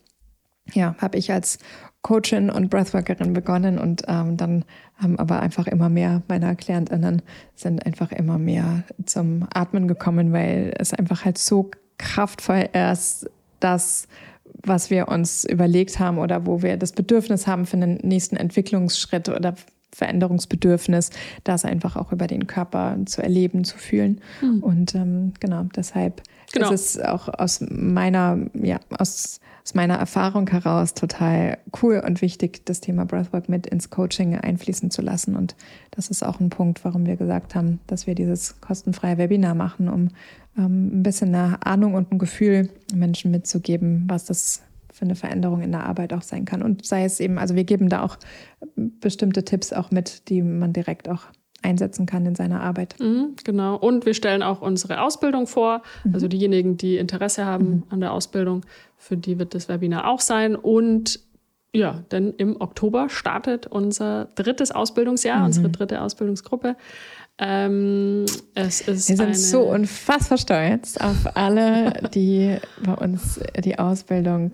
ja, habe ich als Coachin und Breathworkerin begonnen und ähm, dann haben aber einfach immer mehr meiner KlientInnen sind einfach immer mehr zum Atmen gekommen, weil es einfach halt so kraftvoll ist, das, was wir uns überlegt haben oder wo wir das Bedürfnis haben für einen nächsten Entwicklungsschritt oder Veränderungsbedürfnis, das einfach auch über den Körper zu erleben, zu fühlen. Mhm. Und ähm, genau, deshalb genau. ist es auch aus meiner, ja, aus aus meiner Erfahrung heraus total cool und wichtig, das Thema Breathwork mit ins Coaching einfließen zu lassen. Und das ist auch ein Punkt, warum wir gesagt haben, dass wir dieses kostenfreie Webinar machen, um ähm, ein bisschen eine Ahnung und ein Gefühl Menschen mitzugeben, was das für eine Veränderung in der Arbeit auch sein kann. Und sei es eben, also wir geben da auch bestimmte Tipps auch mit, die man direkt auch einsetzen kann in seiner Arbeit. Mhm, genau. Und wir stellen auch unsere Ausbildung vor. Mhm. Also diejenigen, die Interesse haben mhm. an der Ausbildung, für die wird das Webinar auch sein. Und ja, denn im Oktober startet unser drittes Ausbildungsjahr, mhm. unsere dritte Ausbildungsgruppe. Ähm, es ist Wir sind so unfassbar stolz auf alle, die bei uns die Ausbildung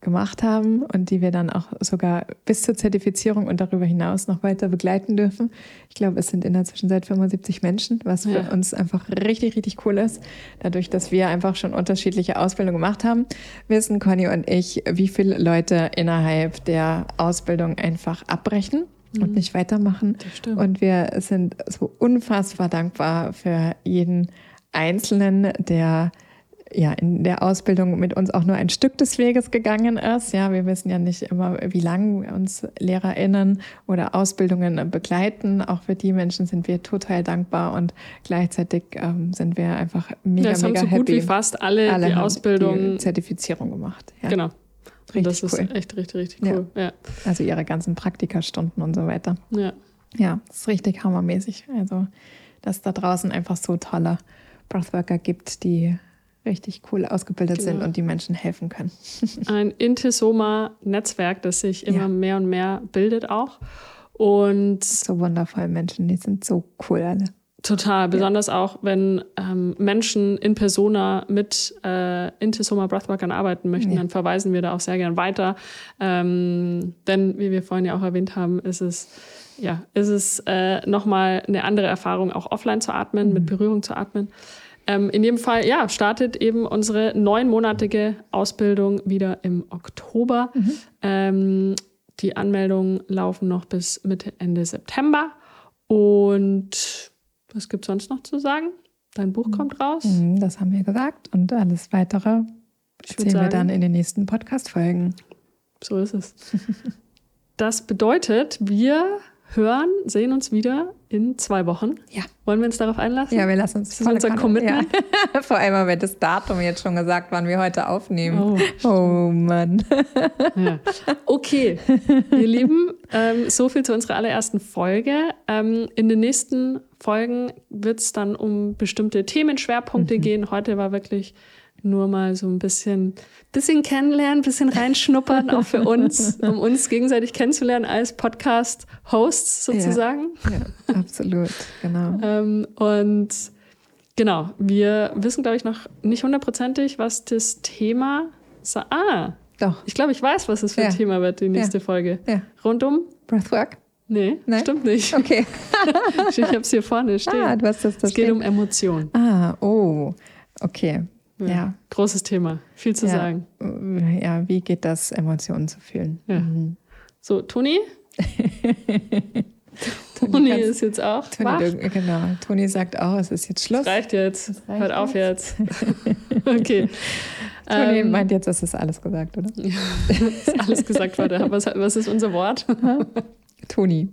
gemacht haben und die wir dann auch sogar bis zur Zertifizierung und darüber hinaus noch weiter begleiten dürfen. Ich glaube, es sind in der Zwischenzeit 75 Menschen, was für Ja. uns einfach richtig, richtig cool ist. Dadurch, dass wir einfach schon unterschiedliche Ausbildungen gemacht haben, wissen Conny und ich, wie viele Leute innerhalb der Ausbildung einfach abbrechen und nicht weitermachen. Das stimmt. Und wir sind so unfassbar dankbar für jeden Einzelnen, der ja in der Ausbildung mit uns auch nur ein Stück des Weges gegangen ist. Ja, wir wissen ja nicht immer, wie lange uns LehrerInnen oder Ausbildungen begleiten. Auch für die Menschen sind wir total dankbar und gleichzeitig ähm, sind wir einfach mega, ja, es haben mega so gut happy. wie fast alle, Alle die haben Ausbildung. die Zertifizierung gemacht. Ja. Genau. Und das Richtig ist cool. echt richtig, richtig Ja. cool. Ja. Also ihre ganzen Praktikastunden und so weiter. Ja. Ja, das ist richtig hammermäßig. Also, dass da draußen einfach so tolle Breathworker gibt, die richtig cool ausgebildet sind Genau. und die Menschen helfen können. Ein Intesoma-Netzwerk, das sich immer Ja. mehr und mehr bildet auch. Und So wundervoll Menschen, die sind so cool alle. Total, besonders auch, wenn ähm, Menschen in Persona mit äh, Intesoma Breathworkern arbeiten möchten, Ja. dann verweisen wir da auch sehr gern weiter. Ähm, denn, wie wir vorhin ja auch erwähnt haben, ist es, ja, ist es äh, nochmal eine andere Erfahrung, auch offline zu atmen, mit Berührung zu atmen. Ähm, in jedem Fall, ja, startet eben unsere neunmonatige Ausbildung wieder im Oktober. Ähm, die Anmeldungen laufen noch bis Mitte, Ende September. Und was gibt es sonst noch zu sagen? Dein Buch kommt raus. Mhm, Das haben wir gesagt. Und alles weitere erzählen wir dann in den nächsten Podcast-Folgen. So ist es. Das bedeutet, wir hören, sehen uns wieder in zwei Wochen. Ja. Wollen wir uns darauf einlassen? Ja, wir lassen uns Das ist unser Kanne- Commitment. Ja. Vor allem haben wir das Datum jetzt schon gesagt, wann wir heute aufnehmen. Oh, Oh, Mann. Ja. Okay, ihr Lieben, ähm, so viel zu unserer allerersten Folge. Ähm, in den nächsten Folgen wird es dann um bestimmte Themenschwerpunkte gehen. Heute war wirklich nur mal so ein bisschen, bisschen kennenlernen, bisschen reinschnuppern, auch für uns, um uns gegenseitig kennenzulernen als Podcast-Hosts sozusagen. Ja, absolut, genau. Ähm, und genau, wir wissen, glaube ich, noch nicht hundertprozentig, was das Thema. Ah, Doch, ich glaube, ich weiß, was es für ein Ja. Thema wird, die nächste Folge. ja. Rundum? Breathwork? Nee, Nein? stimmt nicht. Okay. Ich habe es hier vorne stehen. Ah, du hast das da es geht stehen. um Emotionen. Ah, oh, okay. Ja. Großes Thema. Viel zu ja. sagen. Ja, wie geht das, Emotionen zu fühlen? Ja. Mhm. So, Toni? Toni kannst- ist jetzt auch Toni, wach. du, genau. Toni sagt auch, es ist jetzt Schluss. Reicht jetzt. reicht Hört auf jetzt. okay. Toni Ähm, meint jetzt, es ist alles gesagt, oder? ist alles gesagt wurde. Was, was ist unser Wort? Toni.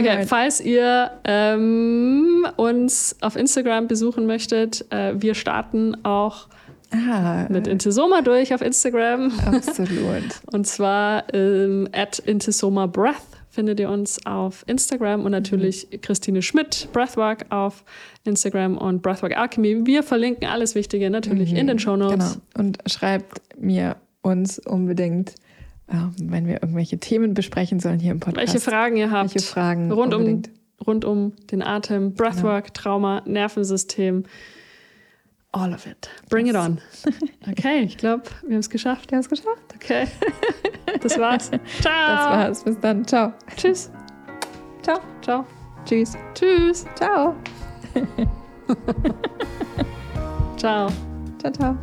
Okay, Alright. falls ihr ähm, uns auf Instagram besuchen möchtet, äh, wir starten auch Ah, mit Intesoma durch auf Instagram. absolut. Und zwar ähm, at Intesoma Breath findet ihr uns auf Instagram und natürlich Christine Schmidt, Breathwork auf Instagram und Breathwork Alchemy. Wir verlinken alles Wichtige natürlich in den Show Genau. Notes. Und schreibt mir uns unbedingt, ähm, wenn wir irgendwelche Themen besprechen sollen hier im Podcast. Welche Fragen ihr habt Welche Fragen rund um, rund um den Atem, Breathwork, Trauma, Nervensystem. All of it. Bring it on. Okay, ich glaube, wir haben es geschafft. Du hast geschafft. Okay. Das war's. Ciao. Das war's. Bis dann. Ciao. Tschüss. Ciao. Ciao. Tschüss. Tschüss. Ciao. Ciao. Ciao, ciao.